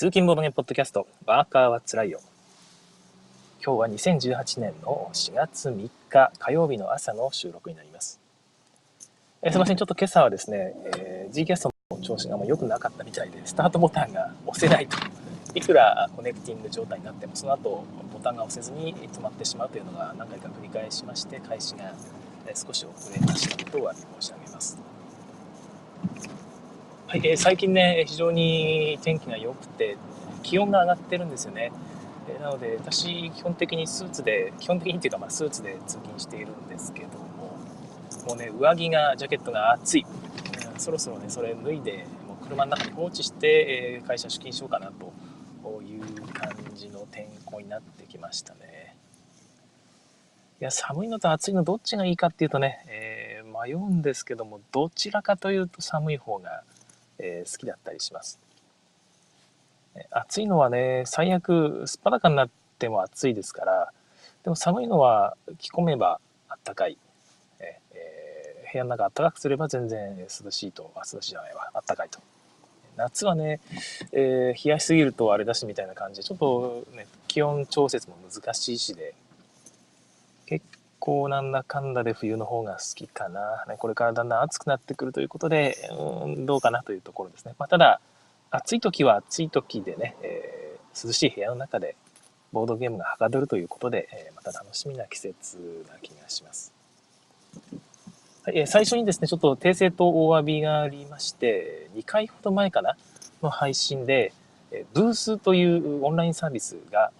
通勤ボードゲポッドキャスト、ワーカーはつらいよ。今日は2018年の4月3日火曜日の朝の収録になります。えすいません、ちょっと今朝はですね、えー、G キャストの調子があんま良くなかったみたいで、スタートボタンが押せないと。いくらコネクティング状態になっても、その後ボタンが押せずに止まってしまうというのが何回か繰り返しまして、開始が少し遅れましたことをお詫び申し上げます。はい、えー、最近ね、非常に天気が良くて、気温が上がってるんですよね。えー、なので、私、基本的にスーツで、基本的にっていうか、まあ、スーツで通勤しているんですけども、もうね、上着が、ジャケットが暑い。うん、そろそろね、それ脱いで、もう車の中に放置して、えー、会社出勤しようかなという感じの天候になってきましたね。いや、寒いのと暑いのどっちがいいかっていうとね、えー、迷うんですけども、どちらかというと寒い方がえー、好きだったりします。暑いのはね、最悪、すっぱだかになっても暑いですから、でも寒いのは着込めばあったかい。えー、部屋の中暖かくすれば全然涼しいと、あ、涼しいじゃないわ、あったかいと。夏はね、えー、冷やしすぎるとあれだしみたいな感じで、ちょっとね、気温調節も難しいしで、構なんだかんだで冬の方が好きかな。ね、これからだんだん暑くなってくるということで、うん、どうかなというところですね。まあ、ただ、暑い時は暑い時でね、えー、涼しい部屋の中でボードゲームがはかどるということで、えー、また楽しみな季節な気がします。はい、えー、最初にですね、ちょっと訂正とお詫びがありまして、2回ほど前かなの配信で、ブースというオンラインサービスが、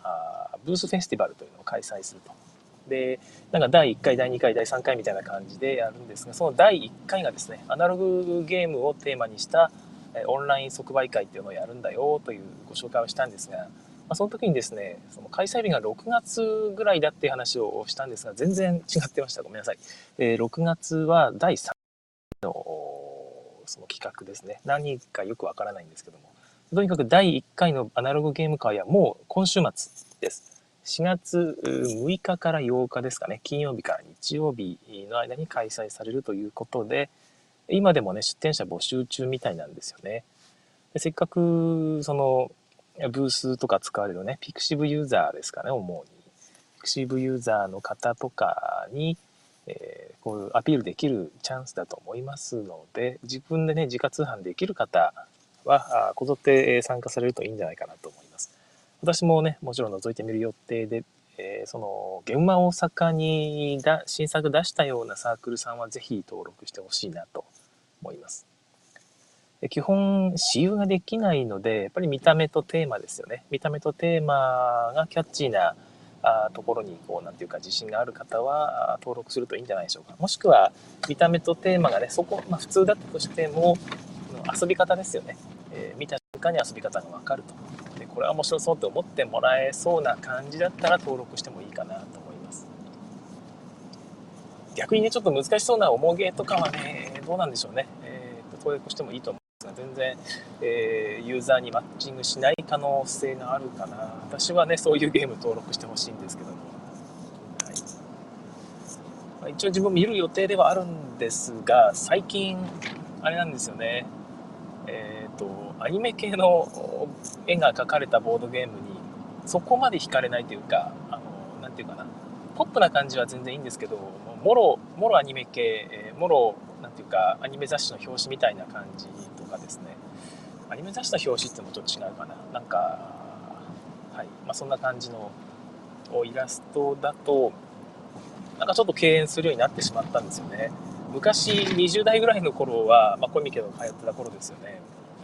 ブースフェスティバルというのを開催するとで、なんか第1回、第2回、第3回みたいな感じでやるんですが、その第1回がですね、アナログゲームをテーマにしたオンライン即売会っていうのをやるんだよというご紹介をしたんですが、まあ、その時にですね、その開催日が6月ぐらいだっていう話をしたんですが、全然違ってました。ごめんなさい。えー、6月は第3回のその企画ですね。何かよくわからないんですけども。とにかく第1回のアナログゲーム会はもう今週末です。4月6日から8日ですかね、金曜日から日曜日の間に開催されるということで、今でもね、出店者募集中みたいなんですよね。でせっかく、その、ブースとか使われるね、ピクシブユーザーですかね、主に。ピクシブユーザーの方とかに、えー、こういうアピールできるチャンスだと思いますので、自分でね、自家通販できる方は、こぞって参加されるといいんじゃないかなと思います。私もね、もちろん覗いてみる予定で、えー、その、現場大阪にだ新作出したようなサークルさんはぜひ登録してほしいなと思います。基本、私有ができないので、やっぱり見た目とテーマですよね。見た目とテーマがキャッチーなあところに、こう、なんていうか自信がある方は登録するといいんじゃないでしょうか。もしくは、見た目とテーマがね、そこ、まあ普通だったとしても、遊び方ですよね。えー、見た瞬間に遊び方がわかると。これは面白そうって思ってもらえそうな感じだったら登録してもいいかなと思います。逆にねちょっと難しそうな重げとかはねどうなんでしょうね、えー、登録してもいいと思うんですが全然、えー、ユーザーにマッチングしない可能性があるかな。私はねそういうゲーム登録してほしいんですけども、はい。まあ、一応自分見る予定ではあるんですが最近あれなんですよね。え、ー、とアニメ系の絵が描かれたボードゲームにそこまで惹かれないというか、あの、なていうかな、ポップな感じは全然いいんですけど、もろ、もろアニメ系、えもろ、なんていうか、アニメ雑誌の表紙みたいな感じとかですね、アニメ雑誌の表紙ってのもちょっと違うかな。なんか、はい、まあ、そんな感じのイラストだと、なんかちょっと敬遠するようになってしまったんですよね。昔、20代ぐらいの頃は、まあ、コミケの通ってた頃ですよね。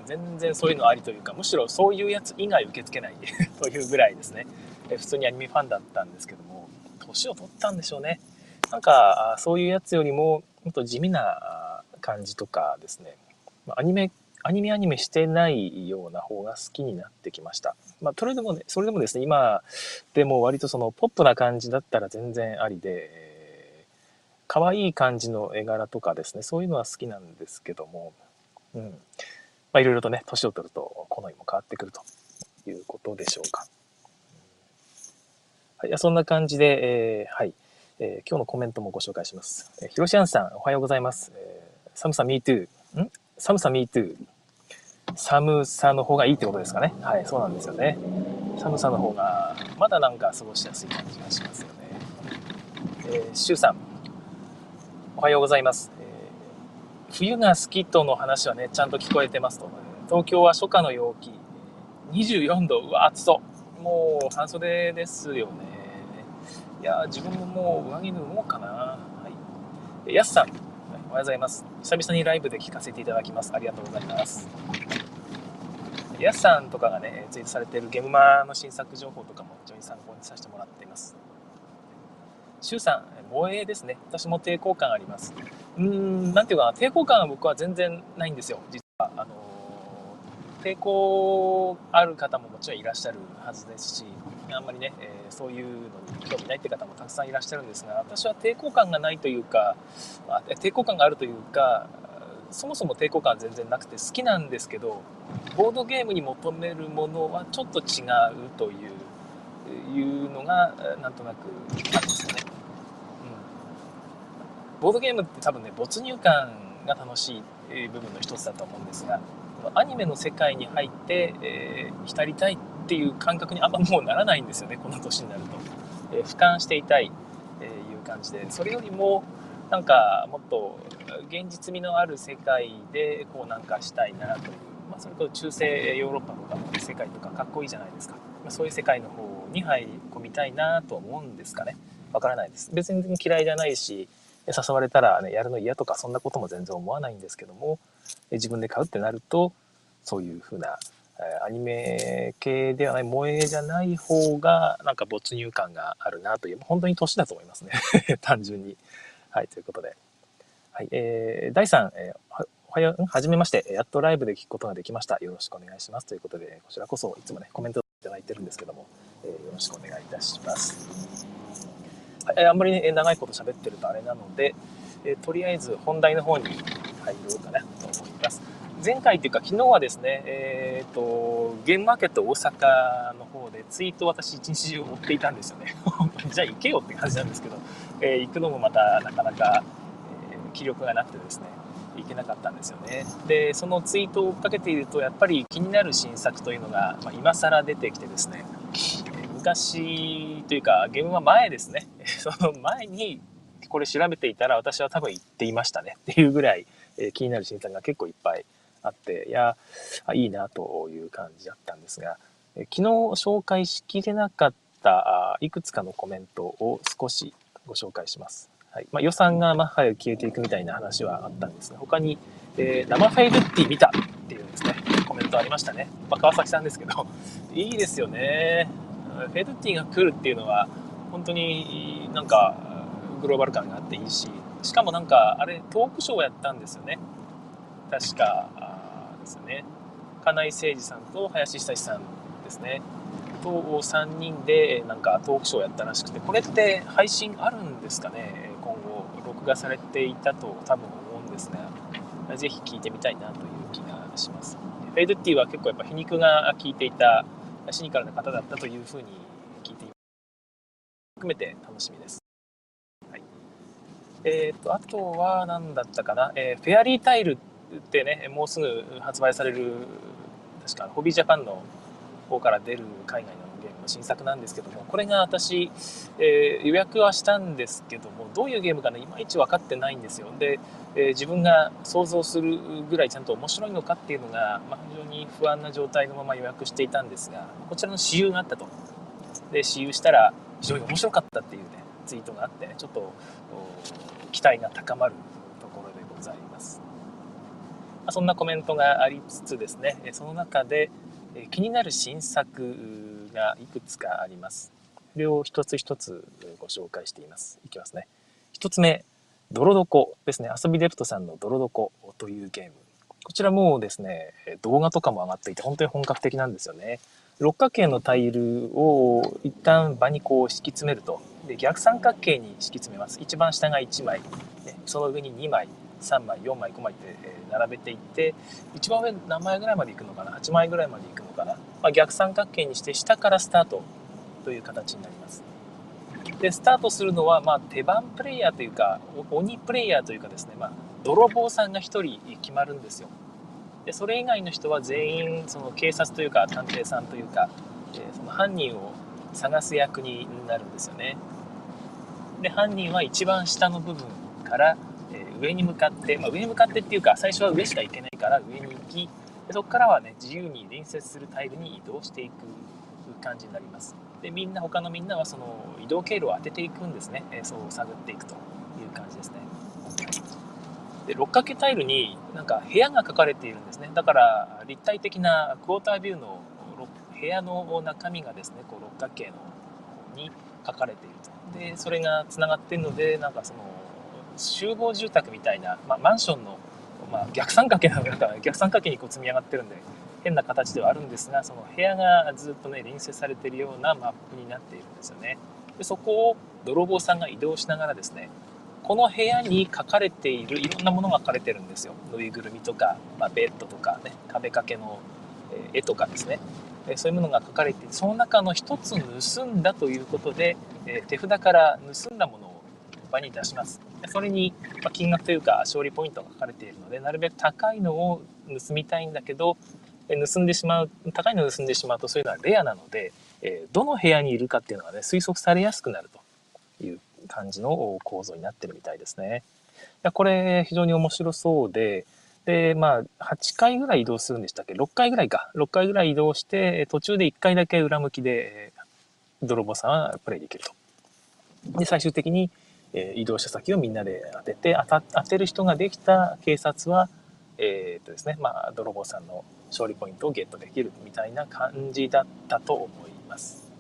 全然そういうのありというかむしろそういうやつ以外受け付けない というぐらいですね普通にアニメファンだったんですけども年を取ったんでしょうねなんかそういうやつよりももっと地味な感じとかですねアニメアニメアニメしてないような方が好きになってきました。まあ、それでもね、それでもですね、今でも割とそのポップな感じだったら全然ありで、可愛い感じの絵柄とかですね、そういうのは好きなんですけども、うん。まあ、いろいろとね、年を取ると好みも変わってくるということでしょうか。はい、そんな感じで、えー、はい、えー、今日のコメントもご紹介します。えー、ひろしあんさん、おはようございます。えー、寒さ me too。ん？寒さ me too。寒さの方がいいってことですかね。はい、そうなんですよね。寒さの方が、まだなんか過ごしやすい感じがしますよね。えー、シュウさん、おはようございます。冬が好きとの話はね、ちゃんと聞こえてますと。東京は初夏の陽気、24度、うわ、暑そう。もう半袖ですよね。いや、自分ももう上着脱ごうかな。はい。やすさん、おはようございます。久々にライブで聞かせていただきます。ありがとうございます。やすさんとかがね、ツイートされているゲームマの新作情報とかも非常に参考にさせてもらっています。シュウさん、防衛ですね。私も抵抗感あります。うーん、なんていうか、抵抗感は僕は全然ないんですよ、実は。あの抵抗ある方ももちろんいらっしゃるはずですし、あんまりね、えー、そういうのに興味ないって方もたくさんいらっしゃるんですが、私は抵抗感がないというか、まあ、抵抗感があるというか、そもそも抵抗感全然なくて好きなんですけど、ボードゲームに求めるものはちょっと違うといういうのがなんとなくあるんですよね、うん、ボードゲームって多分ね没入感が楽しい部分の一つだと思うんですがアニメの世界に入って、えー、浸りたいっていう感覚にあんまもうならないんですよねこの年になると、えー、俯瞰していたい、えー、いう感じで。それよりもなんかもっと現実味のある世界でこうなんかしたいなという、まあ、それこそ中世ヨーロッパとかの世界とかかっこいいじゃないですか、まあ、そういう世界の方に入り込みたいなと思うんですかね。わからないです。別に嫌いじゃないし誘われたらねやるの嫌とかそんなことも全然思わないんですけども自分で買うってなるとそういう風なアニメ系ではない萌えじゃない方がなんか没入感があるなという本当に年だと思いますね。単純に。はいということで。はいえー、第3、えーおはよう、はじめまして。やっとライブで聞くことができました。よろしくお願いします。ということで、こちらこそいつもね、コメントいただいてるんですけども、え、よろしくお願いいたします。はい、あんまり、ね、長いこと喋ってるとあれなので、え、とりあえず本題の方に入ろうかなと思います。前回というか昨日はですね、えっ、ー、と、ゲームマーケット大阪の方でツイート私一日中追っていたんですよね。じゃあ行けよって感じなんですけど、えー、行くのもまたなかなか、えー、気力がなくてですね、いけなかったんですよね。で、そのツイートを追っかけていると、やっぱり気になる新作というのが、まあ、今更出てきてですね、昔というか、ゲームは前ですね。その前にこれ調べていたら私は多分言っていましたねっていうぐらい、え気になる新作が結構いっぱいあって、いや、いいなという感じだったんですが、え昨日紹介しきれなかったいくつかのコメントを少しご紹介します。はいまあ、予算がマッハで消えていくみたいな話はあったんですが、他に、えー、生フェイルッティ見たっていうですね、コメントありましたね。まあ、川崎さんですけど、いいですよね。フェイルッティが来るっていうのは、本当になんかグローバル感があっていいし、しかもなんか、あれ、トークショーをやったんですよね。確か、ですね。金井誠二さんと林久志さんですね。と3人でなんかトークショーをやったらしくて、これって配信あるんですかね？がされていたと多分思うんですが、ぜひ聞いてみたいなという気がします。フェイドティは結構やっぱ皮肉が効いていたシニカルな方だったというふうに聞いています。含めて楽しみです。はい、えっ、ー、と、あとは何だったかな、えー、フェアリータイルってね、もうすぐ発売される、確かホビージャパンの方から出る海外のゲームの新作なんですけどもこれが私、えー、予約はしたんですけどもどういうゲームかねいまいち分かってないんですよ。で、えー、自分が想像するぐらいちゃんと面白いのかっていうのが、まあ、非常に不安な状態のまま予約していたんですがこちらの私有があったと。で私有したら非常に面白かったっていうねツイートがあってちょっと期待が高まるところでございます、ま、そんなコメントがありつつですねその中で気になる新作がいくつかあります。それを一つ一つご紹介しています。いきますね。一つ目、ドロドコですね。遊びデプトさんのドロドコというゲーム。こちらもですね、動画とかも上がっていて本当に本格的なんですよね。六角形のタイルを一旦場にこう敷き詰めると。で、逆三角形に敷き詰めます。一番下が1枚、その上に2枚、3枚、4枚、5枚って並べていって、一番上何枚ぐらいまでいくのかな ?8 枚ぐらいまでいくのかな？まあ、逆三角形にして下からスタートという形になります。で、スタートするのは、まあ、手番プレイヤーというか、鬼プレイヤーというかですね、まあ、泥棒さんが1人決まるんですよ。でそれ以外の人は全員その警察というか探偵さんというか、え、その犯人を探す役になるんですよねで犯人は一番下の部分から、上に向かって、まあ、上に向かってっていうか最初は上しか行けないから上に行きでそこからはね自由に隣接するタイルに移動していく感じになります。でみんな他のみんなはその移動経路を当てていくんですね、え、そう探っていくという感じですね。で六角形タイルになんか部屋が書かれているんですね。だから立体的なクォータービューの部屋の中身がですねこう六角形のに書かれていると。でそれがつながってるのでなんかその集合住宅みたいな、まあ、マンションの、まあ、逆三角形なのか逆三角形にこう積み上がってるんで変な形ではあるんですがその部屋がずっとね隣接されてるようなマップになっているんですよね。でそこを泥棒さんが移動しながらですねこの部屋に書かれているいろんなものが書かれてるんですよ。ぬいぐるみとか、まあ、ベッドとかね壁掛けの絵とかですね。そういうものが書かれていてその中の一つ盗んだということで手札から盗んだもの場に出しますそれに金額というか勝利ポイントが書かれているのでなるべく高いのを盗みたいんだけど盗んでしまう高いのを盗んでしまうとそういうのはレアなのでどの部屋にいるかっていうのがね推測されやすくなるという感じの構造になってるみたいですね。これ非常に面白そうで、で、まあ、8回ぐらい移動するんでしたっけ ?6 回ぐらいか。6回ぐらい移動して、途中で1回だけ裏向きで、泥棒さんはプレイできると。で、最終的に、え移動した先をみんなで当てて、当た当てる人ができた警察は、えー、っとですね、まあ、泥棒さんの勝利ポイントをゲットできるみたいな感じだったと思います。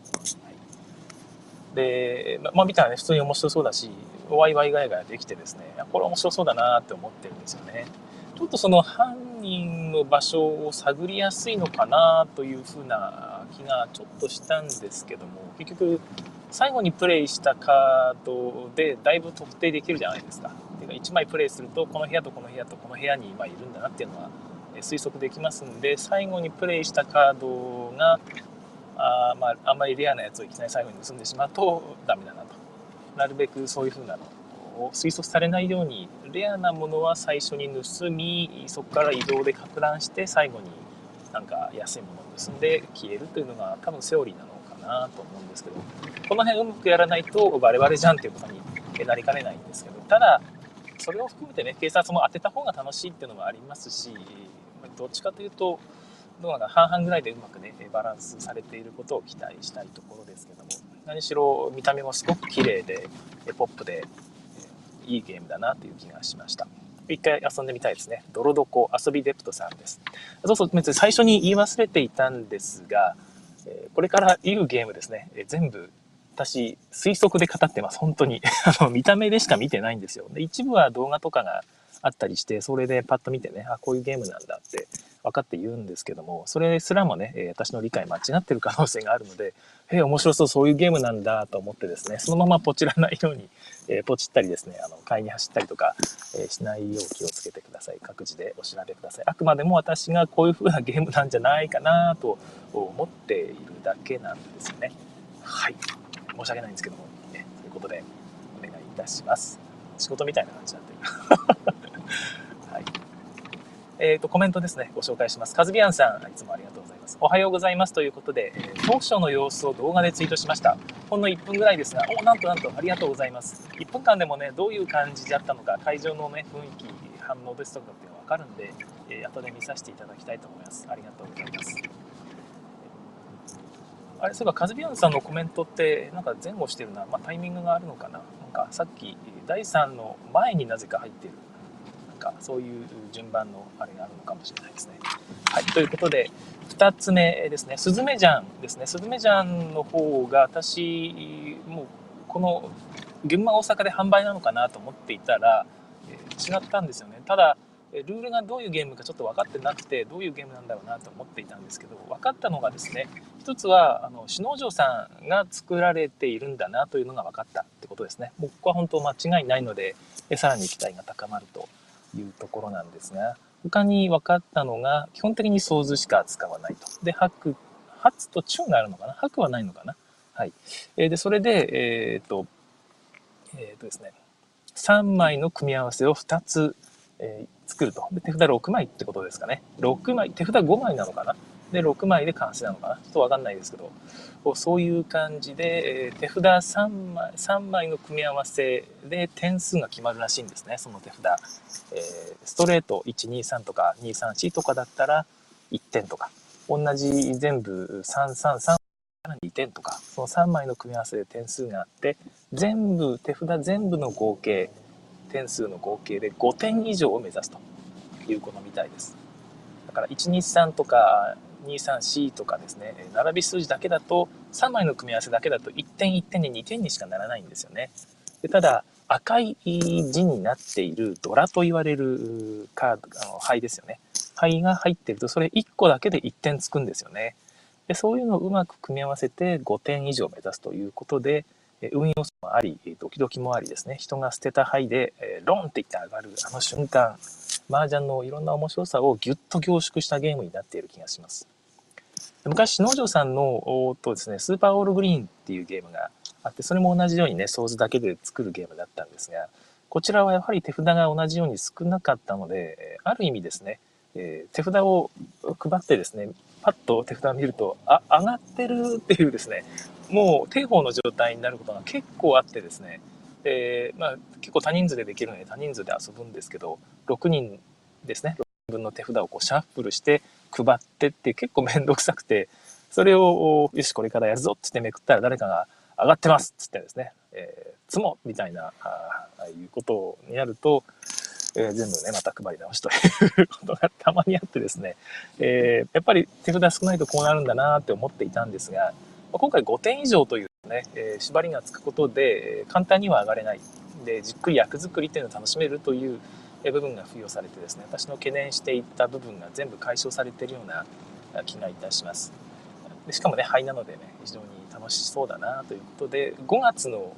で、まあ、見たらね、普通に面白そうだし、ワイワイガヤガヤできてですね、これ面白そうだなって思ってるんですよね。ちょっとその犯人の場所を探りやすいのかなというふうな気がちょっとしたんですけども、結局、最後にプレイしたカードでだいぶ特定できるじゃないですか。ていうか1枚プレイすると、この部屋とこの部屋とこの部屋に今いるんだなっていうのは推測できますんで、最後にプレイしたカードがあまあ、あんまりレアなやつをいきなり最後に盗んでしまうとダメだなと。なるべくそういう風なのを推測されないようにレアなものは最初に盗みそこから移動でか乱して最後になんか安いものを盗んで消えるというのが多分セオリーなのなと思うんですけどこの辺うまくやらないとバレバレじゃんっていうことになりかねないんですけどただそれを含めてね警察も当てた方が楽しいっていうのもありますしどっちかというとどうなんか半々ぐらいでうまくねバランスされていることを期待したいところですけども何しろ見た目もすごく綺麗でポップでいいゲームだなという気がしました。一回遊んでみたいですね。泥床遊びデプトさんです。そうそう別に最初に言い忘れていたんですがえこれから言うゲームですね。え全部私推測で語ってます。本当に。あの見た目でしか見てないんですよ。で一部は動画とかがあったりしてそれでパッと見てねあこういうゲームなんだって分かって言うんですけども、それすらもね、え私の理解間違ってる可能性があるので、え面白そう、そういうゲームなんだと思ってですね、そのままポチらないように、えポチったりですね、あの、買いに走ったりとか、えしないよう気をつけてください。各自でお調べください。あくまでも私がこういう風なゲームなんじゃないかなと思っているだけなんですよね。はい。申し訳ないんですけども、ね、ということで、お願いいたします。仕事みたいな感じになってる。はいえっ、ー、と、コメントですね、ご紹介します。カズビアンさん、いつもありがとうございます。おはようございますということで、えー、トークショーの様子を動画でツイートしました。ほんの1分ぐらいですが、おなんとなんと、ありがとうございます。1分間でもね、どういう感じだったのか、会場のね、雰囲気、反応ですとかっていうのわかるんで、えー、後で見させていただきたいと思います。ありがとうございます。あれ、そういえば、カズビアンさんのコメントって、なんか前後してるな、まあ、タイミングがあるのかな。なんか、さっき、第3の前になぜか入ってるかそういう順番のあれがあるのかもしれないですね。はい、ということで2つ目ですね。スズメジャンですね。スズメジャンの方が私もうこの群馬大阪で販売なのかなと思っていたら、え、違ったんですよね。ただルールがどういうゲームかちょっと分かってなくてどういうゲームなんだろうなと思っていたんですけど分かったのがですね一つはあの篠城さんが作られているんだなというのが分かったってことですね。もうここは本当間違いないのでさらに期待が高まるというところなんですが、他に分かったのが、基本的に相図しか使わないと。で、白、発、と中があるのかな？白はないのかな？はい。えー、で、それで、えっ、と、えっ、とですね、3枚の組み合わせを2つ、え作ると。で、手札6枚ってことですかね。6枚、手札5枚なのかな？で、6枚で完成なのかな？ちょっとわかんないですけど、そういう感じで、え手札3枚、3枚の組み合わせで点数が決まるらしいんですね、その手札。え、ストレート1、2、3とか2、3、4とかだったら1点とか、同じ全部3332点とか、その3枚の組み合わせで点数があって、全部、手札全部の合計、点数の合計で5点以上を目指すということみたいです。だから123とか234とかですね、並び数字だけだと、3枚の組み合わせだけだと1点1点で2点にしかならないんですよね。でただ、赤い字になっているドラと言われるカード、あの牌ですよね。牌が入ってると、それ1個だけで1点つくんですよね。でそういうのをうまく組み合わせて5点以上目指すということで、運要素もあり、ドキドキもありですね、人が捨てた牌で、ロンって言って上がるあの瞬間、麻雀のいろんな面白さをギュッと凝縮したゲームになっている気がします。昔、農場さんのとですね、スーパーオールグリーンっていうゲームがあって、それも同じようにね、ソーズだけで作るゲームだったんですが、こちらはやはり手札が同じように少なかったので、ある意味ですね、え、手札を配ってですね、パッと手札を見ると、あ、上がってるっていうですね、もう定法の状態になることが結構あってですね、えー、まあ、結構多人数でできるので多人数で遊ぶんですけど、6人ですね、6人分の手札をこうシャッフルして配ってって結構めんどくさくて、それを、よし、これからやるぞってってめくったら誰かが上がってますっつってですね、えー、つもみたいな、ああいうことになると、えー、全部ね、また配り直しということがたまにあってですね、えー、やっぱり手札少ないとこうなるんだなって思っていたんですが、今回5点以上というね、えー、縛りがつくことで、簡単には上がれない。で、じっくり役作りっていうのを楽しめるという部分が付与されてですね、私の懸念していた部分が全部解消されているような気がいたします。でしかもね、灰なのでね、非常に楽しそうだなということで、5月の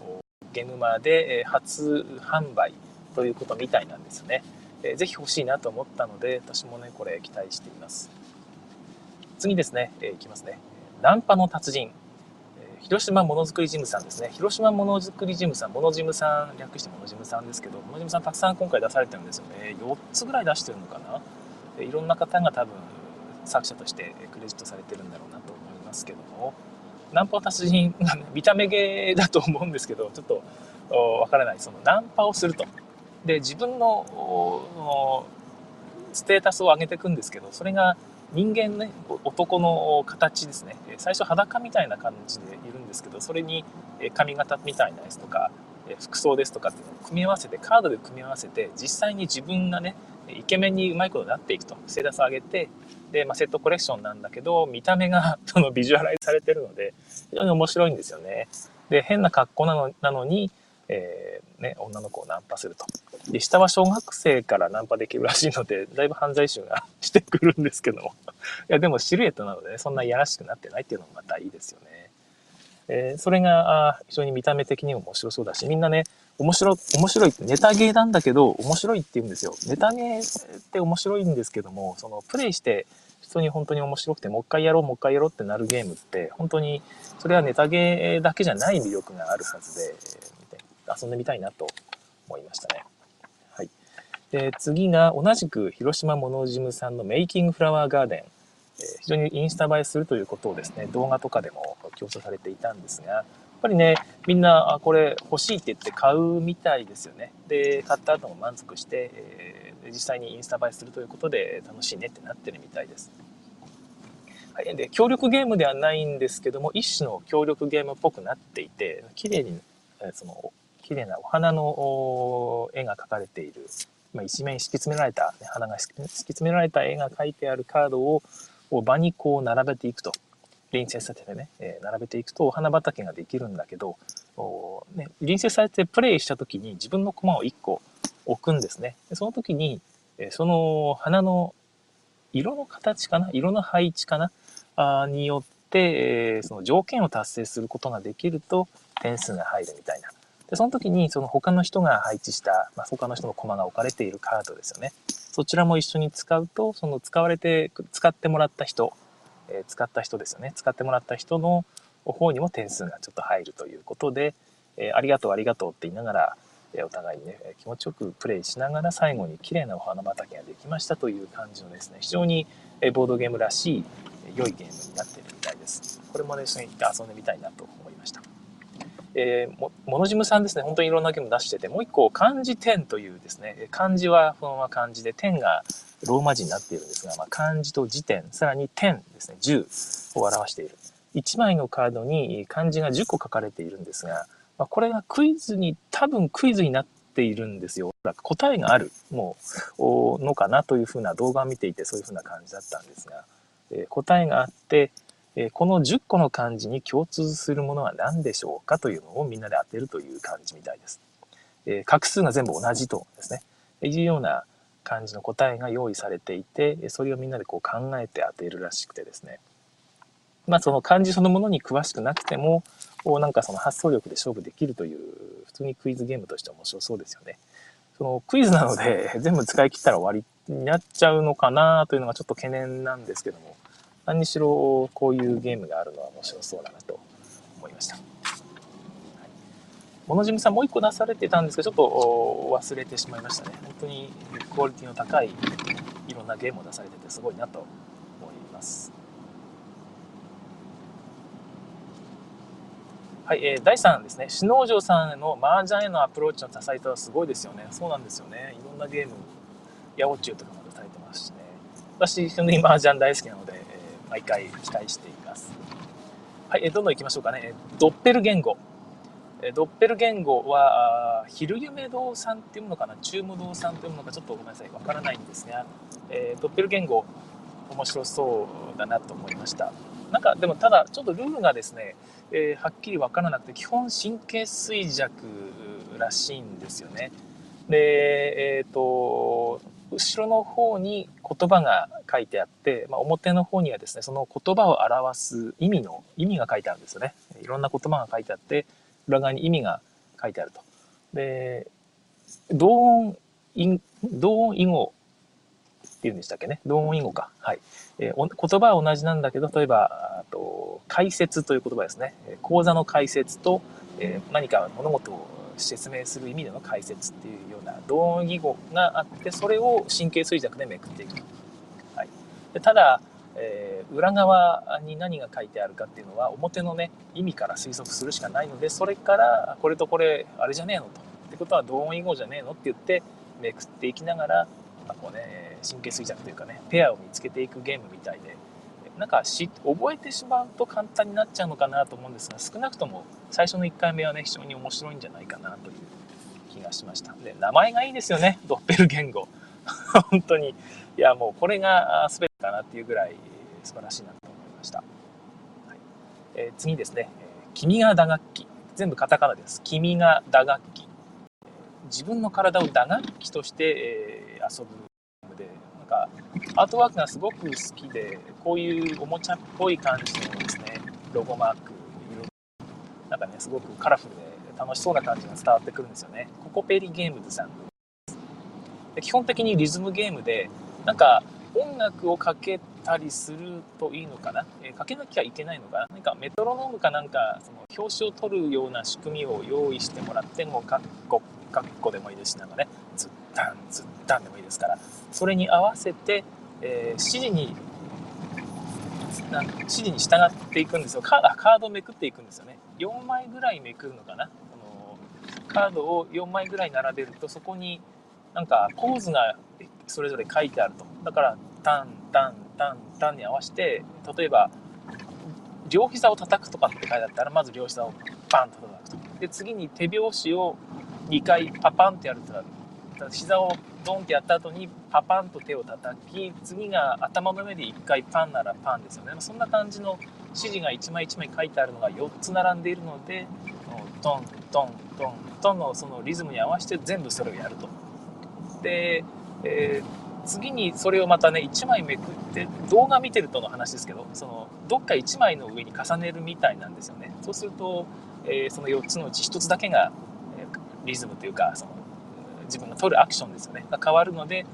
ゲームマで初販売ということみたいなんですね。え、ぜひ欲しいなと思ったので、私もね、これ期待しています。次ですね、え、いきますね。ナンパの達人。広島ものづくりジムさんですね。広島ものづくりジムさん、ものジムさん、略してものジムさんですけど、ものジムさんたくさん今回出されてるんですよね。4つぐらい出してるのかな。いろんな方が多分作者としてクレジットされてるんだろうなと思いますけども、ナンパ達人、見た目芸だと思うんですけど、ちょっとわからない。そのナンパをすると。で、自分のステータスを上げていくんですけど、それが人間ね、男の形ですね。最初裸みたいな感じでいるんですけど、それに髪型みたいなやつとか、服装ですとかっていうのを組み合わせて、カードで組み合わせて、実際に自分がね、イケメンにうまいことになっていくと。ステータスを上げて、で、まあ、セットコレクションなんだけど、見た目が そのビジュアライズされてるので、非常に面白いんですよね。で、変な格好なのなのに、えー、ね、女の子をナンパすると。で、下は小学生からナンパできるらしいので、だいぶ犯罪集が してくるんですけども。いや、でもシルエットなのでね、そんないやらしくなってないっていうのもまたいいですよね。えー、それがあ非常に見た目的にも面白そうだし、みんなね、面白、面白いって、ネタゲーなんだけど、面白いって言うんですよ。ネタゲーって面白いんですけども、その、プレイして、普通に本当に面白くて、もう一回やろう、もう一回やろうってなるゲームって、本当に、それはネタゲーだけじゃない魅力があるはずで、遊んでみたいなと思いましたね。はい。で、次が同じく広島モノジムさんのメイキングフラワーガーデン。えー、非常にインスタ映えするということをですね、動画とかでも強調されていたんですが、やっぱりね、みんな、あ、これ欲しいって言って買うみたいですよね。で、買った後も満足して、えー、実際にインスタ映えするということで楽しいねってなってるみたいです。はい、で協力ゲームではないんですけども一種の協力ゲームっぽくなっていて綺麗にその綺麗なお花の絵が描かれている、まあ、一面敷き詰められた、ね、花が敷き詰められた絵が描いてあるカードを場にこう並べていくと。隣接させてね、えー、並べていくとお花畑ができるんだけど、ね、隣接されてプレイした時に自分の駒を1個置くんですね。でその時に、えその花の色の形かな？色の配置かな？あによって、えー、その条件を達成することができると点数が入るみたいな。で、その時にその他の人が配置した、まあ、他の人の駒が置かれているカードですよね。そちらも一緒に使うと、その使われて、使ってもらった人、えー、使った人ですよね。使ってもらった人の方にも点数がちょっと入るということで、えー、ありがとうありがとうって言いながらえ、お互いにね気持ちよくプレイしながら最後に綺麗なお花畑ができましたという感じのですね非常にボードゲームらしい良いゲームになっているみたいですこれもね一緒に行って遊んでみたいなと思いましたえー、もモノジムさんですね。本当にいろんなゲーム出しててもう一個漢字10というですね。漢字はこのまま漢字で10がローマ字になっているんですが、まあ、漢字と辞典さらに10ですね。10を表している。1枚のカードに漢字が10個書かれているんですがまあ、これがクイズに、多分クイズになっているんですよ。答えがある、もう、のかなというふうな動画を見ていて、そういうふうな感じだったんですが、えー、答えがあって、え、この10個の漢字に共通するものは何でしょうかというのをみんなで当てるという感じみたいです。え、画数が全部同じとですね、いうような感じの答えが用意されていて、それをみんなでこう考えて当てるらしくてですね。まあその漢字そのものに詳しくなくても、なんかその発想力で勝負できるという普通にクイズゲームとして面白そうですよね。そのクイズなので 全部使い切ったら終わりになっちゃうのかなというのがちょっと懸念なんですけども何にしろこういうゲームがあるのは面白そうだなと思いました。モノジムさんもう一個出されてたんですけど、ちょっと忘れてしまいましたね。本当にクオリティの高いいろんなゲームを出されててすごいなと思います。はい、えー、第3ですね、篠城さんの麻雀へのアプローチの多彩さはすごいですよね。そうなんですよね。いろんなゲーム、ヤオチュウとかも出されてますしね。私、基本的に麻雀大好きなので、毎回期待しています。はい、え、どんどん行きましょうかね。ドッペル言語。えドッペル言語は、昼夢堂さんっていうものかな、中無堂さんっていうものか、ちょっとごめんなさい、わからないんですが、えー、ドッペル言語、面白そうだなと思いました。なんか、でもただ、ちょっとルールがですね、えー、はっきり分からなくて基本神経衰弱らしいんですよね。で、えっ、ー、と後ろの方に言葉が書いてあって、まあ、表の方にはですねその言葉を表す意味の意味が書いてあるんですよね。いろんな言葉が書いてあって裏側に意味が書いてあると。で同音同音異語っていうんでしたっけね？同音異語か。はい。えー、言葉は同じなんだけど、例えば、と解説という言葉ですね。講座の解説と、えー、何か物事を説明する意味での解説っていうな同音義語があって、それを神経衰弱でめくっていく。はい。でただ、えー、裏側に何が書いてあるかっていうのは表のね意味から推測するしかないのでそれからこれとこれあれじゃねえのとってことは同音異語じゃねえのって言ってめくっていきながら、まあ、こうね神経衰弱というかねペアを見つけていくゲームみたいでなんかし覚えてしまうと簡単になっちゃうのかなと思うんですが少なくとも最初の1回目はね非常に面白いんじゃないかなという気がしました。で名前がいいですよね。ドッペル言語 本当に。いやもうこれが全てかなっていうぐらい素晴らしいなと思いました、はい。えー、次ですね「君が打楽器」全部カタカナです「君が打楽器」自分の体を打楽器として、えー、遊ぶかアートワークがすごく好きでこういうおもちゃっぽい感じのですねロゴマーク。なんかねすごくカラフルで楽しそうな感じが伝わってくるんですよね。ココペリゲームズさん。で基本的にリズムゲームでなんか音楽をかけたりするといいのかな、えー、かけなきゃいけないのかな？何かメトロノームかなんかその表紙を取るような仕組みを用意してもらってもかっこかっこでもいいですしなんかねずっタンずっタンでもいいですから。それに合わせて、えー、指示に指示に従っていくんですよ。カードをめくっていくんですよね。4枚ぐらいめくるのかな。このカードを4枚ぐらい並べるとそこになんかポーズがそれぞれ書いてあると。だからタンタンタンタンに合わせて例えば両膝を叩くとかって書いてあったらまず両膝をパンと叩くと。で次に手拍子を2回パパンってやると膝をドンってやった後にパパンと手を叩き次が頭の上で1回パンならパンですよね。そんな感じの指示が1枚1枚書いてあるのが4つ並んでいるのでトントントントンのそのリズムに合わせて全部それをやると。で、えー、次にそれをまたね1枚めくって動画見てるとの話ですけどそのどっか1枚の上に重ねるみたいなんですよね。そうすると、えー、その4つのうち1つだけがリズムというかその自分が取るアクションですよね。が変わるので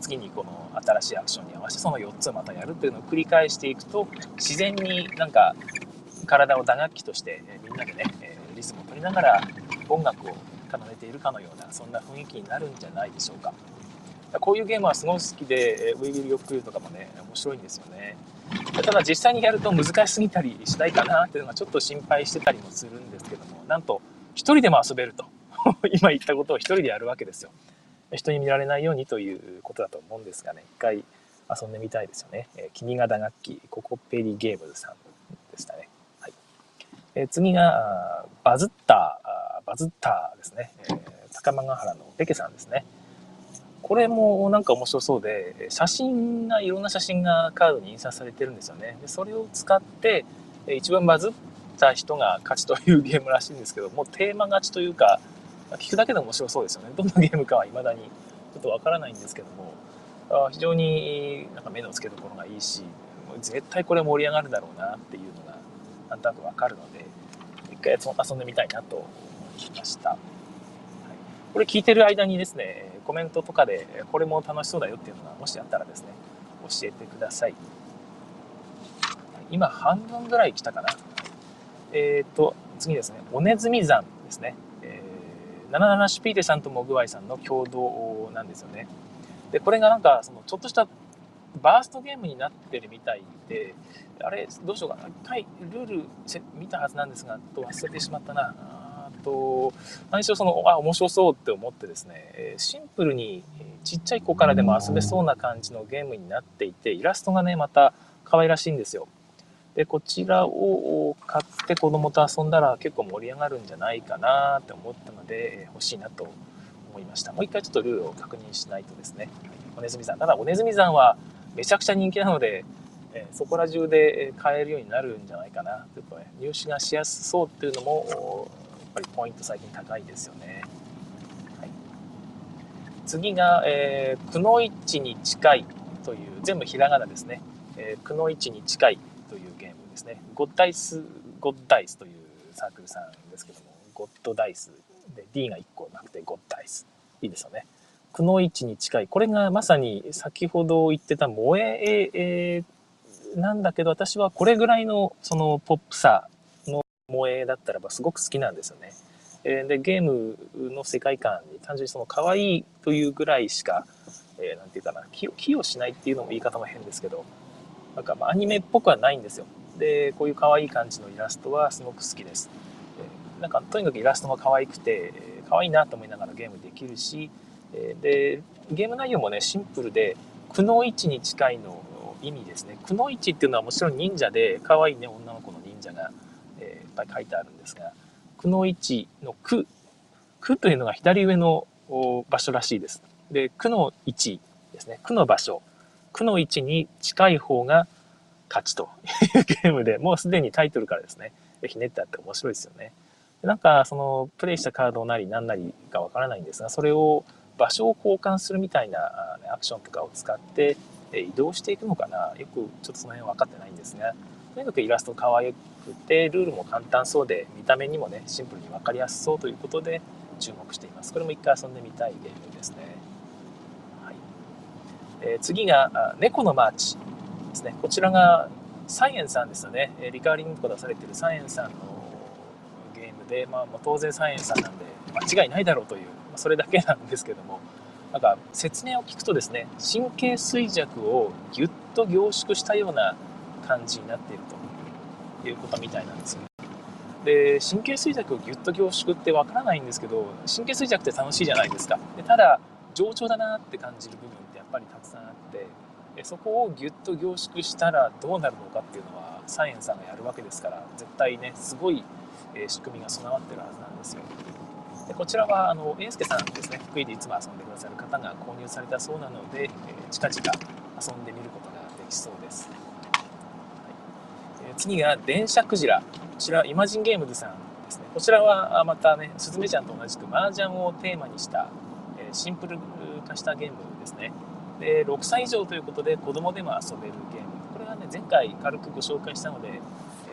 次にこの新しいアクションに合わせてその4つをまたやるっていうのを繰り返していくと自然になんか体を打楽器としてみんなでねリズムを取りながら音楽を奏でているかのようなそんな雰囲気になるんじゃないでしょうか。こういうゲームはすごい好きで「ウィビル・ヨックル」とかもね面白いんですよね。ただ実際にやると難しすぎたりしないかなっていうのがちょっと心配してたりもするんですけどもなんと1人でも遊べると。今言ったことを1人でやるわけですよ人に見られないようにということだと思うんですがね一回遊んでみたいですよね。えー、君が打楽器ココペリゲームズさんでしたね。はい、えー、次がバズッターバズッターですね、えー、高間ヶ原のペケさんですね。これもなんか面白そうで写真がいろんな写真がカードに印刷されてるんですよね。でそれを使って一番バズった人が勝ちというゲームらしいんですけどもうテーマ勝ちというか聞くだけで面白そうですよね。どんなゲームかは未だにちょっとわからないんですけども。あ非常になんか目の付けどころがいいし絶対これ盛り上がるだろうなっていうのがなんとなくわかるので一回遊んでみたいなと思いました、はい、これ聞いてる間にですねコメントとかでこれも楽しそうだよっていうのがもしあったらですね教えてください。今半分ぐらい来たかな。えっ、ー、と次ですね。おねずみ山ですね、77シピーテさんとモグワイさんの共同なんですよねで、これがなんか、その、ちょっとしたバーストゲームになってるみたいで、あれ、どうしようかな。一回、ルール見たはずなんですが、と忘れてしまったな。あと、何しろその、あ、面白そうって思ってですね、シンプルにちっちゃい子からでも遊べそうな感じのゲームになっていて、イラストがね、また可愛らしいんですよ。で、こちらを買って子供と遊んだら結構盛り上がるんじゃないかなって思ったので、欲しいなと思いました。もう一回ちょっとルールを確認しないとですね。おねずみ山。ただ、おねずみ山はめちゃくちゃ人気なので、えそこら中で買えるようになるんじゃないかな。ちょっとね、入手がしやすそうっていうのも、やっぱりポイント最近高いですよね。はい、次が、えー、くのいちに近いという、全部ひらがなですね。えー、くのいちに近いですね。ゴッダイス、ゴッダイスというサークルさんですけども、ゴッドダイスで D が1個なくてゴッダイス。いいですよね。くの位置に近い。これがまさに先ほど言ってた萌ええなんだけど、私はこれぐらいのそのポップさの萌えだったらばすごく好きなんですよね。で、ゲームの世界観に単純にその可愛いというぐらいしか、えー、ていうかな、寄与しないっていうのも言い方も変ですけど、なんかまアニメっぽくはないんですよ。で、こういう可愛い感じのイラストはすごく好きです。なんかとにかくイラストが可愛くて可愛いなと思いながらゲームできるしでゲーム内容もねシンプルでくの位置に近いの意味ですね。くの位置っていうのはもちろん忍者で可愛いね女の子の忍者が、え、いっぱい書いてあるんですがくの位置の「く」「く」というのが左上の場所らしいです。で「く」の位置ですね「く」の場所「く」の位置に近い方が勝ちというゲームでもうすでにタイトルからですねひねってあって面白いですよね。なんかそのプレイしたカードなり何なりかわからないんですがそれを場所を交換するみたいなアクションとかを使って移動していくのかな。よくちょっとその辺分かってないんですがとにかくイラスト可愛くてルールも簡単そうで見た目にもねシンプルに分かりやすそうということで注目しています。これも一回遊んでみたいゲームですね、はい。えー、次が猫のマーチ。ですね。こちらがサイエンさんですよね。リカーリングとか出されてるサイエンさんのゲームで、まあ、当然サイエンさんなんで間違いないだろうという、ま、それだけなんですけども。なんか説明を聞くとですね神経衰弱をぎゅっと凝縮したような感じになっているということみたいなんですよ。で神経衰弱をぎゅっと凝縮ってわからないんですけど神経衰弱って楽しいじゃないですか。でただ冗長だなって感じる部分ってやっぱりたくさんあってそこをぎゅっと凝縮したらどうなるのかっていうのはサイエンさんがやるわけですから絶対ねすごい仕組みが備わってるはずなんですよ。でこちらはあの英介さんですね福井でいつも遊んでくださる方が購入されたそうなので、え近々遊んでみることができそうです、はい。え次が電車クジラ。こちらイマジンゲームズさんですね。こちらはまたねスズメちゃんと同じく麻雀をテーマにした、えシンプル化したゲームですね。で6歳以上ということで子供でも遊べるゲーム。これはね前回軽くご紹介したので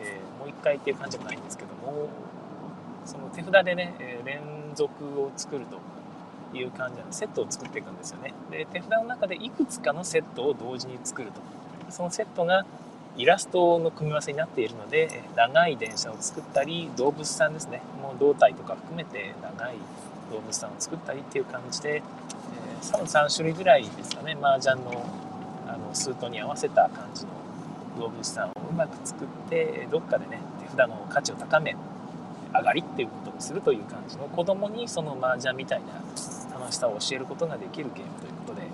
えもう1回っていう感じもないんですけどもその手札でね連続を作るという感じなのセットを作っていくんですよね。で手札の中でいくつかのセットを同時に作ると。そのセットがイラストの組み合わせになっているので長い電車を作ったり動物さんですね。もう胴体とか含めて長い動物さんを作ったりっていう感じで、3種類ぐらいですかね。麻雀のあのスートに合わせた感じの動物さんをうまく作ってどっかでね手札の価値を高め上がりっていうことにするという感じの子供にその麻雀みたいな楽しさを教えることができるゲームということで、え、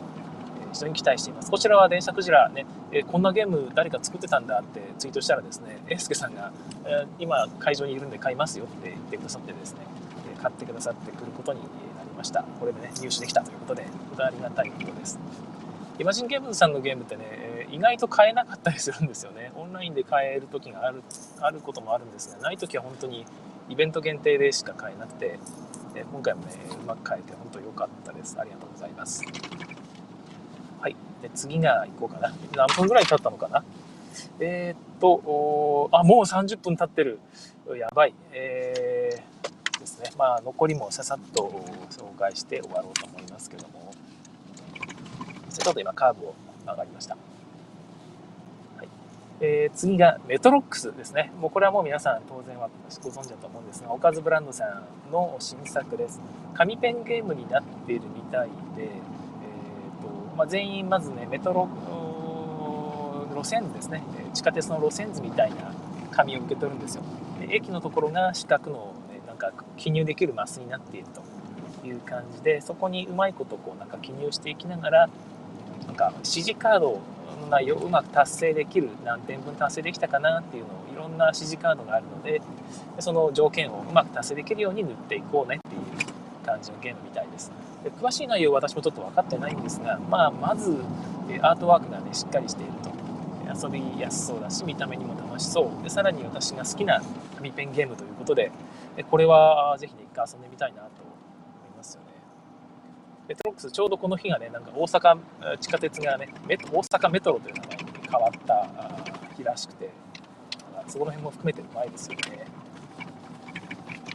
非常に期待しています。こちらは電車クジラね、え、こんなゲーム誰か作ってたんだってツイートしたらですねえー、すけさんが、えー、今会場にいるんで買いますよって言ってくださってですね買ってくださってくることにした。これでね入手できたということで本当にありがたいことです。イマジンゲームズさんのゲームってね意外と買えなかったりするんですよね。オンラインで買える時があるあることもあるんですがない時は本当にイベント限定でしか買えなくて今回もねうまく買えて本当良かったです。ありがとうございます。はい。で次が行こうかな。何分ぐらい経ったのかな？えー、っとあもう30分経ってる。やばい。えー、ですねまあ残りもささっと紹介して終わろうと思いますけどもちょっと今カーブを曲がりました。はいえー、次がメトロックスですね。もうこれはもう皆さん当然はご存知だと思うんですが、おかずブランドさんの新作です。紙ペンゲームになっているみたいで、えーとまあ、全員まずね、メトロ路線図ですね。地下鉄の路線図みたいな紙を受け取るんですよ。駅のところが四角の、なんか記入できるマスになっているという感じでそこにうまいことこうなんか記入していきながらなんか指示カードの内容をうまく達成できる何点分達成できたかなっていうのをいろんな指示カードがあるのでその条件をうまく達成できるように塗っていこうねっていう感じのゲームみたいです。で詳しい内容は私もちょっと分かってないんですが、まあ、まずアートワークがねしっかりしていると。遊びやすそうだし見た目にも楽しそう。でさらに私が好きな紙ペンゲームということででこれはぜひね一回遊んでみたいなと思いますよねメトロックス、ちょうどこの日がね、なんか大阪地下鉄がね、大阪メトロという名前に変わった日らしくて、そこの辺も含めてうまいですよね。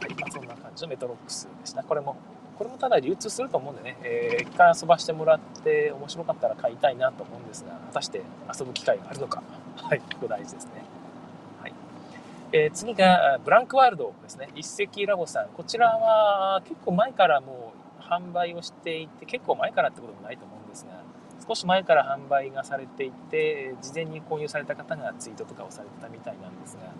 はい、まあ、そんな感じのメトロックスでした。これも、これもただ流通すると思うんでね、えー、一回遊ばしてもらって面白かったら買いたいなと思うんですが、果たして遊ぶ機会があるのか、はい、ここ大事ですね。えー、次がブランクワールドですね。一石ラボさん。こちらは結構前からもう販売をしていて結構前からってこともないと思うんですが少し前から販売がされていて事前に購入された方がツイートとかをされてたみたいなんですが、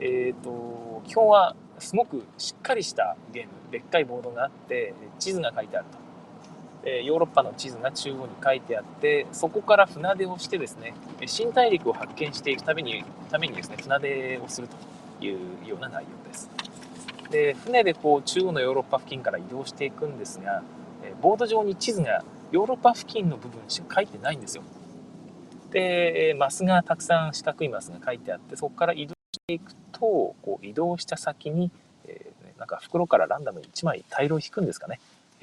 えーと、基本はすごくしっかりしたゲームでっかいボードがあって地図が書いてあると。えヨーロッパの地図が中央に書いてあってそこから船出をしてですね新大陸を発見していくためにためにですね船出をするというような内容です。で船でこう中央のヨーロッパ付近から移動していくんですがえボード上に地図がヨーロッパ付近の部分しか書いてないんですよでマスがたくさん四角いマスが書いてあってそこから移動していくとこう移動した先に、えー、なんか袋からランダムに1枚タイルを引くんですかね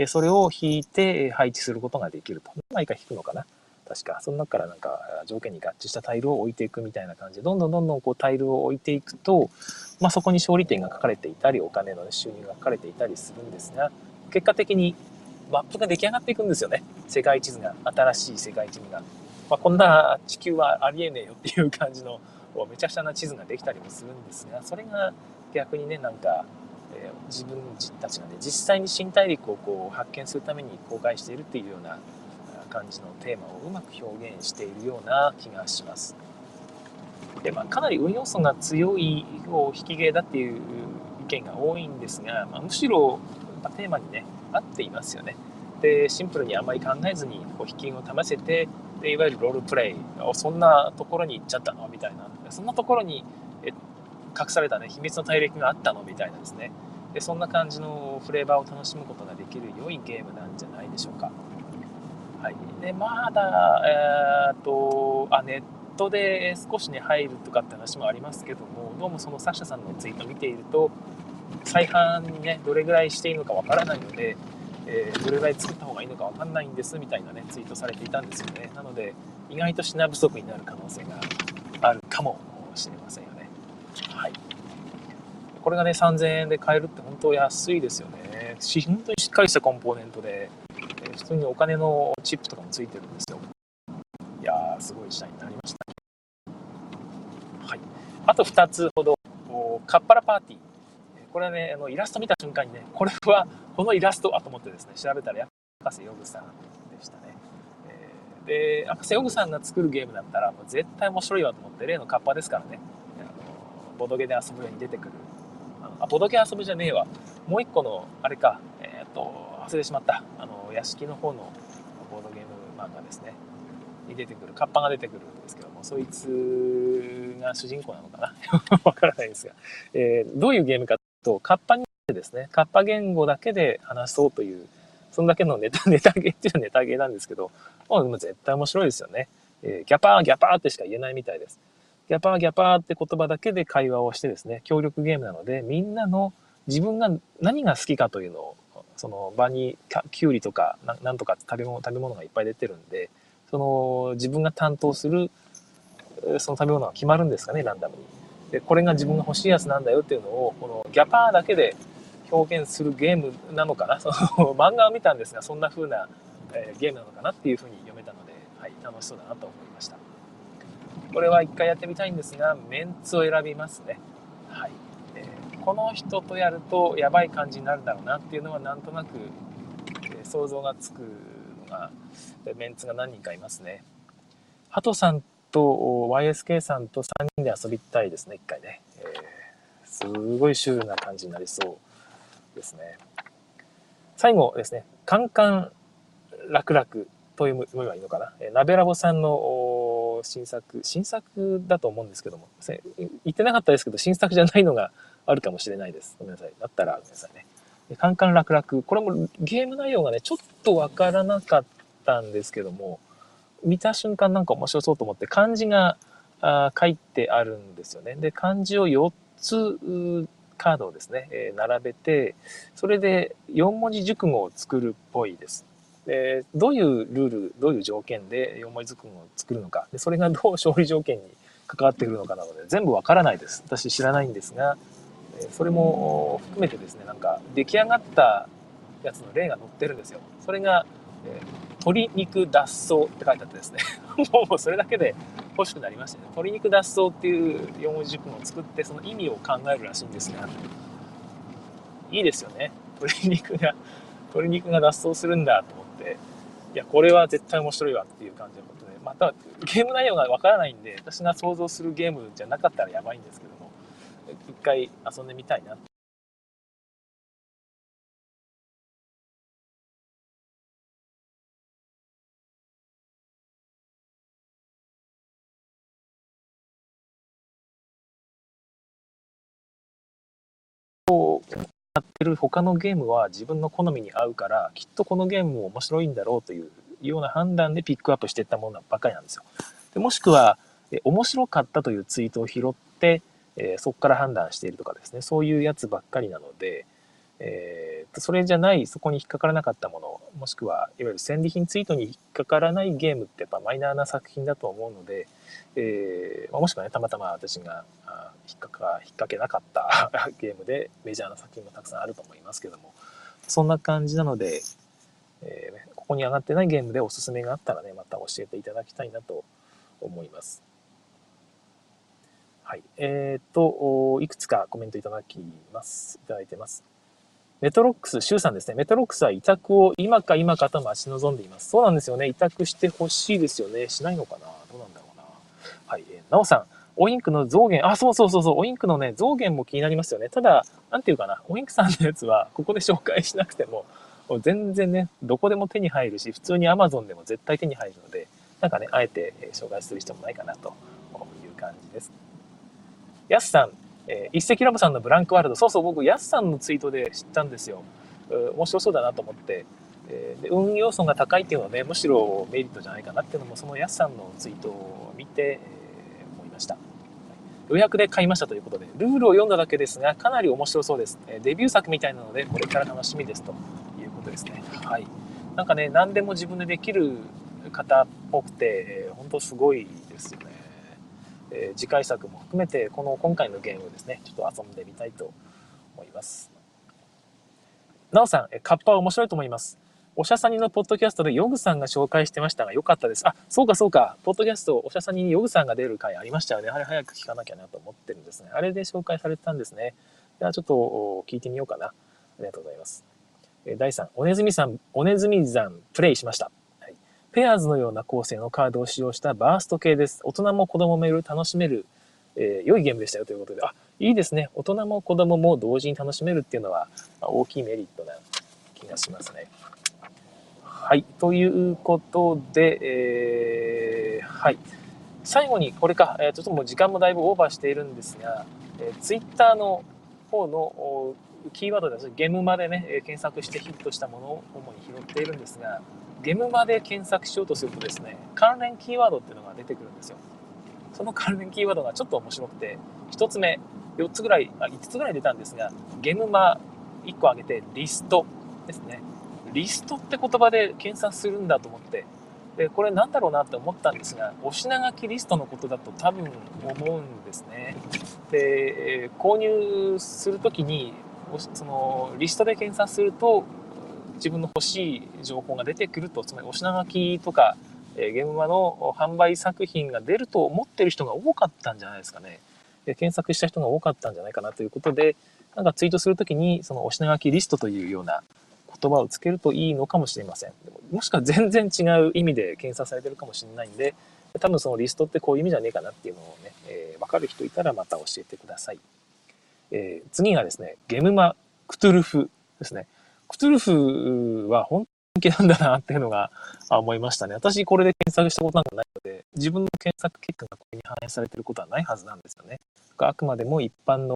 それを引いて配置することができると。何枚か引くのかな。確か。その中からなんか条件に合致したタイルを置いていくみたいな感じ。でどんどんどんどんこうタイルを置いていくと、まあ、そこに勝利点が書かれていたりお金の収入が書かれていたりするんですが結果的にマップが出来上がっていくんですよね。世界地図が新しい世界地図が、まあ、こんな地球はありえねえよっていう感じのめちゃくちゃな地図ができたりもするんですがそれが逆にねなんか、え、自分たちがね実際に新大陸をこう発見するために公開しているっていうような感じのテーマをうまく表現しているような気がします。でまあ、かなり運要素が強い引き芸だっていう意見が多いんですが、まあ、むしろ、テーマにね合っていますよね。でシンプルにあまり考えずにこう引きを試せてでいわゆるロールプレイそんなところに行っちゃったの？みたいなそんなところに隠されたね秘密の大陸があったのみたいなですね。でそんな感じのフレーバーを楽しむことができる良いゲームなんじゃないでしょうか。はい、でまだ、えー、っとあネットで少しね入るとかって話もありますけどもどうもその作者さんのツイート見ていると再販にねどれぐらいしていいのかわからないので、えー、どれぐらい作った方がいいのかわかんないんですみたいなねツイートされていたんですよね。なので意外と品不足になる可能性があるかもしれません。これがね3000円で買えるって本当安いですよね本当にしっかりしたコンポーネントで普通にお金のチップとかもついてるんですよ。いやー、すごい時代になりました。はいあと2つほど、カッパラパーティー。これはね、あのイラスト見た瞬間にね、これは、このイラストはと思ってですね、調べたら、博士ヨグさんでしたね。えー、で、博士ヨグさんが作るゲームだったら、もう絶対面白いわと思って、例のカッパですからね、あのボドゲで遊ぶように出てくる。あ、ボドゲ遊ぶじゃねえわ。もう一個の、あれか、えっ、と、忘れてしまった。あの、屋敷の方のボードゲーム漫画ですね。に出てくる、カッパが出てくるんですけども、そいつが主人公なのかな わからないですが、えー、どういうゲームかと、カッパにですね、カッパ言語だけで話そうという、そんだけのネタ、ネタゲーっていうのはネタゲーなんですけど、もう絶対面白いですよね。えー、ギャパーギャパーってしか言えないみたいです。ギャパーギャパーって言葉だけで会話をしてですね、協力ゲームなので、みんなの自分が何が好きかというのを、その場にキュウリとかなんとか食べ物食べ物がいっぱい出てるんで、その自分が担当するその食べ物が決まるんですかね、ランダムに。で、これが自分が欲しいやつなんだよっていうのを、このギャパーだけで表現するゲームなのかな。その 漫画を見たんですが、そんな風な、えー、ゲームなのかなっていう風に読めたので、はい、楽しそうだなと思いました。これは一回やってみたいんですが、メンツを選びますね。はい。えー、この人とやるとやばい感じになるんだろうなっていうのはなんとなく、えー、想像がつくのが、メンツが何人かいますね。ハトさんと YSK さんと3人で遊びたいですね、一回ね。えー、すごいシュールな感じになりそうですね。最後ですね、カンカン楽々と読めばいいのかな。えー、鍋ラボさんの新作、新作だと思うんですけども、言ってなかったですけど、新作じゃないのがあるかもしれないです。ごめんなさい。だったらごめんなさいね。カンカン楽々。これもゲーム内容がね、ちょっとわからなかったんですけども、見た瞬間なんか面白そうと思って漢字があ書いてあるんですよね。で、漢字を4つカードをですね、え、並べて、それで4文字熟語を作るっぽいです。でどういうルール、どういう条件で4文字熟語を作るのか、でそれがどう 勝利条件に関わってくるのかなので、全部わからないです。私知らないんですが、それも含めてですね、なんか出来上がったやつの例が載ってるんですよ。それが、え鶏肉脱走って書いてあってですね。もうそれだけで欲しくなりましたね。鶏肉脱走っていう4文字熟語を作ってその意味を考えるらしいんですがいいですよね。鶏肉が鶏肉が脱走するんだといやこれは絶対面白いわっていう感じのことでまたゲーム内容がわからないんで私が想像するゲームじゃなかったらやばいんですけども一回遊んでみたいなってる他のゲームは自分の好みに合うからきっとこのゲームも面白いんだろうというような判断でピックアップしていったものばっかりなんですよ。でもしくは面白かったというツイートを拾って、えー、そこから判断しているとかですねそういうやつばっかりなので、えー、それじゃないそこに引っかからなかったものもしくはいわゆる戦利品ツイートに引っかからないゲームってやっぱマイナーな作品だと思うので、えー、もしくはねたまたま私が引っかか引っ掛けなかった ゲームでメジャーな作品もたくさんあると思いますけどもそんな感じなので、えー、ここに上がってないゲームでおすすめがあったらねまた教えていただきたいなと思います。はい。えっ、ー、と、いくつかコメントいただきます。いただいてます。メトロックス、シュウさんですね。メトロックスは委託を今か今かと待ち望んでいます。そうなんですよね。委託してほしいですよね。しないのかな？どうなんだろうな。はい。えー、なおさん、オインクの増減、あ、そうそうそうそう、オインクのね、増減も気になりますよね。ただ、なんていうかな、オインクさんのやつは、ここで紹介しなくても、全然ね、どこでも手に入るし、普通に Amazon でも絶対手に入るので、なんかね、あえて紹介する必要もないかなという感じです。ヤスさん、えー、一石ラボさんのブランクワールド、そうそう、僕、ヤスさんのツイートで知ったんですよ。面白そうだなと思って、えー、で運要素が高いっていうのはね、むしろメリットじゃないかなっていうのも、そのヤスさんのツイートを見てえ思い、ました。予約で買いましたということで、ルールを読んだだけですが、かなり面白そうです。デビュー作みたいなので、これから楽しみですということですね。はい。なんかね、何でも自分でできる方っぽくて、本当すごいですよね。えー、次回作も含めて、この今回のゲームをですね、ちょっと遊んでみたいと思います。なおさん、カッパは面白いと思います。おしゃさにのポッドキャストでヨグさんが紹介してましたが、よかったです。あ、そうかそうか。ポッドキャスト、おしゃさにヨグさんが出る回ありましたよね。あれ早く聞かなきゃなと思ってるんですね。あれで紹介されてたんですね。ではちょっと聞いてみようかな。ありがとうございます。え第3、おねずみさん、おねずみ山プレイしました。ペアーズのような構成のカードを使用したバースト系です。大人も子供もいる楽しめる、えー、良いゲームでしたよということで、あ、いいですね。大人も子供も同時に楽しめるっていうのはま大きいメリットな気がしますね。はい。ということで、えー、はい。最後にこれか、えー、ちょっともう時間もだいぶオーバーしているんですが、えー、ツイッターの方のキーワードですゲームまでね、検索してヒットしたものを主に拾っているんですが、ゲムまで検索しようとするとですね、関連キーワードっていうのが出てくるんですよ。その関連キーワードがちょっと面白くて、1つ目、4つぐらい、あ5つぐらい出たんですが、ゲムマ1個挙げてリストですね。リストって言葉で検索するんだと思って、で、これなんだろうなって思ったんですが、お品書きリストのことだと多分思うんですね。で、購入するときに、そのリストで検索すると、自分の欲しい情報が出てくると、つまりお品書きとか、えー、現場の販売作品が出ると思ってる人が多かったんじゃないですかね。で検索した人が多かったんじゃないかなということで、なんかツイートするときに、そのお品書きリストというような言葉をつけるといいのかもしれません。もしくは全然違う意味で検索されてるかもしれないんで、多分そのリストってこういう意味じゃねえかなっていうのをね、えー、分かる人いたらまた教えてください。えー、次がですね、ゲムマクトゥルフですね。クトゥルフは本当に人気なんだなっていうのが思いましたね。私これで検索したことなんかないので、自分の検索結果がここに反映されてることはないはずなんですよね。あくまでも一般の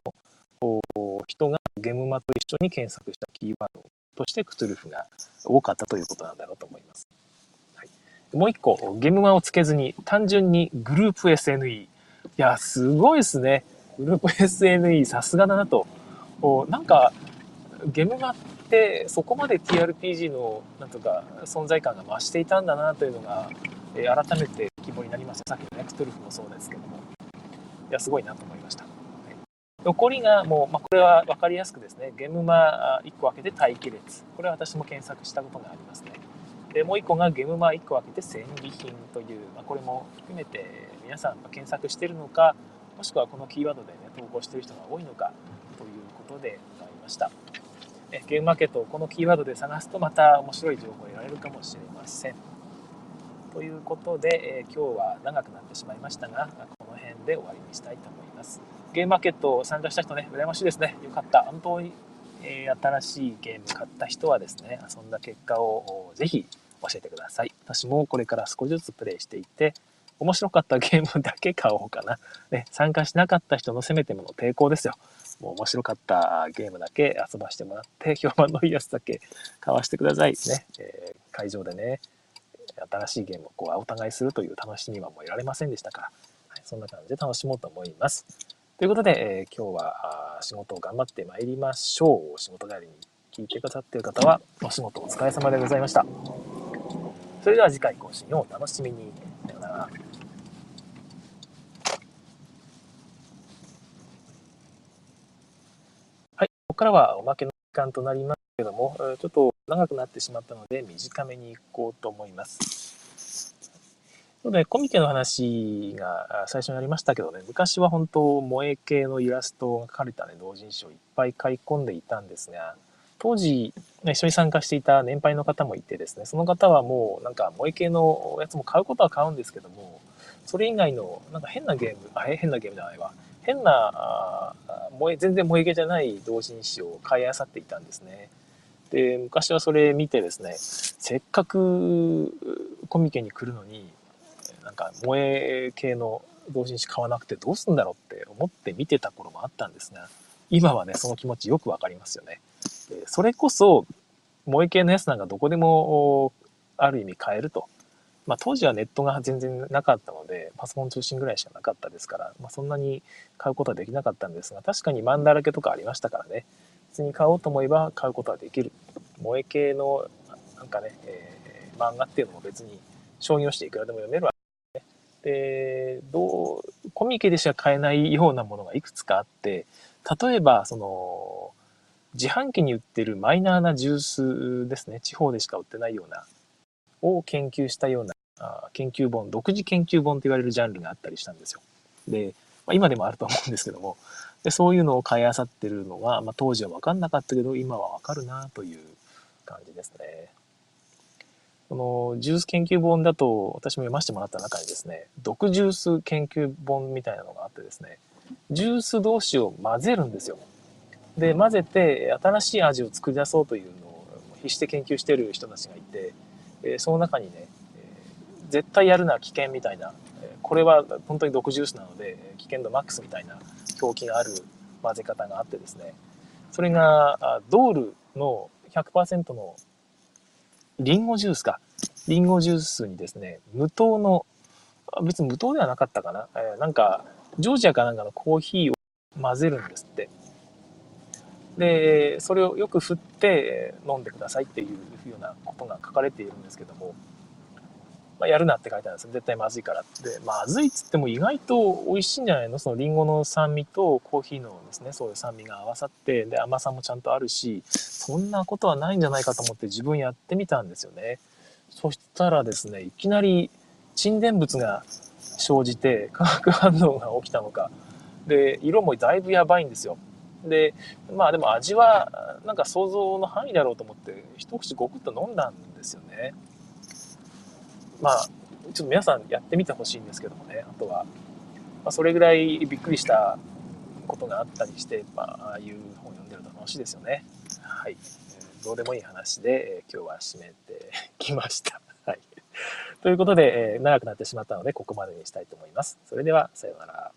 人がゲムマと一緒に検索したキーワードとしてクトゥルフが多かったということなんだろうと思います。はい、もう一個、ゲムマをつけずに単純にグループ SNE。いや、すごいですね。グループ SNE さすがだなと。なんか、ゲムマっててそこまで TRPG のなんとか存在感が増していたんだなというのが、え改めて希望になります。さっきのね、クトゥルフもそうですけども。いや、すごいなと思いました。残りがもう、まあ、これは分かりやすくですね、ゲムマ1個開けて待機列。これは私も検索したことがありますね。でもう1個がゲムマ1個開けて戦利品という、まあ、これも含めて皆さんが検索してるのか、もしくはこのキーワードでね、投稿してる人が多いのかということでございました。ゲームマーケットをこのキーワードで探すとまた面白い情報を得られるかもしれません。ということで、え、今日は長くなってしまいましたが、この辺で終わりにしたいと思います。ゲームマーケット参加した人ね、羨ましいですね。よかった。本当に、え、新しいゲーム買った人はですね、遊んだ結果をぜひ教えてください。私もこれから少しずつプレイしていて、面白かったゲームだけ買おうかな。ね、参加しなかった人のせめてもの抵抗ですよ。もう面白かったゲームだけ遊ばしてもらって、評判のいいやつだけ買わしてください。ね、えー、会場でね、新しいゲームをこうお互いするという楽しみはもう得られませんでしたから、はい、そんな感じで楽しもうと思います。ということで、えー、今日は仕事を頑張ってまいりましょう。仕事帰りに聞いてくださっている方は、お仕事お疲れ様でございました。それでは次回更新をお楽しみに。さようなら。はい、ここからはおまけの時間となりますけども、ちょっと長くなってしまったので短めにいこうと思います。で、コミケの話が最初にありましたけどね、昔は本当、萌え系のイラストが描かれたね、同人誌をいっぱい買い込んでいたんですが、当時、一緒に参加していた年配の方もいてですね、その方はもうなんか萌え系のやつも買うことは買うんですけども、それ以外のなんか変なゲーム、あ、変なゲームじゃないわ。変な、萌え、全然萌え系じゃない同人誌を買い漁っていたんですね。で、昔はそれ見てですね、せっかくコミケに来るのに、なんか萌え系の同人誌買わなくてどうすんだろうって思って見てた頃もあったんですが、今はね、その気持ちよくわかりますよね。それこそ、萌え系のやつなんかどこでもある意味買えると。まあ当時はネットが全然なかったので、パソコン通信ぐらいしかなかったですから、まあそんなに買うことはできなかったんですが、確かに漫だらけとかありましたからね。普通に買おうと思えば買うことはできる。萌え系のなんかね、えー、漫画っていうのも別に商業していくらでも読めるわねで、どう、コミケでしか買えないようなものがいくつかあって、例えば、その、自販機に売ってるマイナーなジュースですね、地方でしか売ってないような、を研究したようなあ研究本、独自研究本と言われるジャンルがあったりしたんですよ。で、まあ、今でもあると思うんですけども、でそういうのを買いあさってるのが、まあ、当時は分かんなかったけど、今は分かるなという感じですね。このジュース研究本だと私も読ませてもらった中にですね、毒ジュース研究本みたいなのがあってですね、ジュース同士を混ぜるんですよ。で、混ぜて新しい味を作り出そうというのを必死で研究している人たちがいて、えその中にね、絶対やるな危険みたいな、これは本当に毒ジュースなので危険度マックスみたいな表記がある混ぜ方があってですね、それがドールの100%のリンゴジュースか。リンゴジュースにですね、無糖の、別に無糖ではなかったかな。え、なんか、ジョージアかなんかのコーヒーを混ぜるんですって。で、それをよく振って飲んでくださいっていうようなことが書かれているんですけども、まあ、やるなって書いてあるんですよ絶対まずいから。で、まずいっつっても意外と美味しいんじゃないの？そのリンゴの酸味とコーヒーのですね、そういう酸味が合わさって、で、甘さもちゃんとあるし、そんなことはないんじゃないかと思って自分やってみたんですよね。そしたらですね、いきなり沈殿物が生じて化学反応が起きたのか。で、色もだいぶやばいんですよ。で、まあでも味はなんか想像の範囲だろうと思って一口ごくっと飲んだんですよね。まあ、ちょっと皆さんやってみてほしいんですけどもね、あとは、まあ、それぐらいびっくりしたことがあったりして、まあ、ああいう本を読んでると楽しいですよね。はい。どうでもいい話で、え、今日は締めてきました。はい。ということで、え、長くなってしまったので、ここまでにしたいと思います。それでは、さようなら。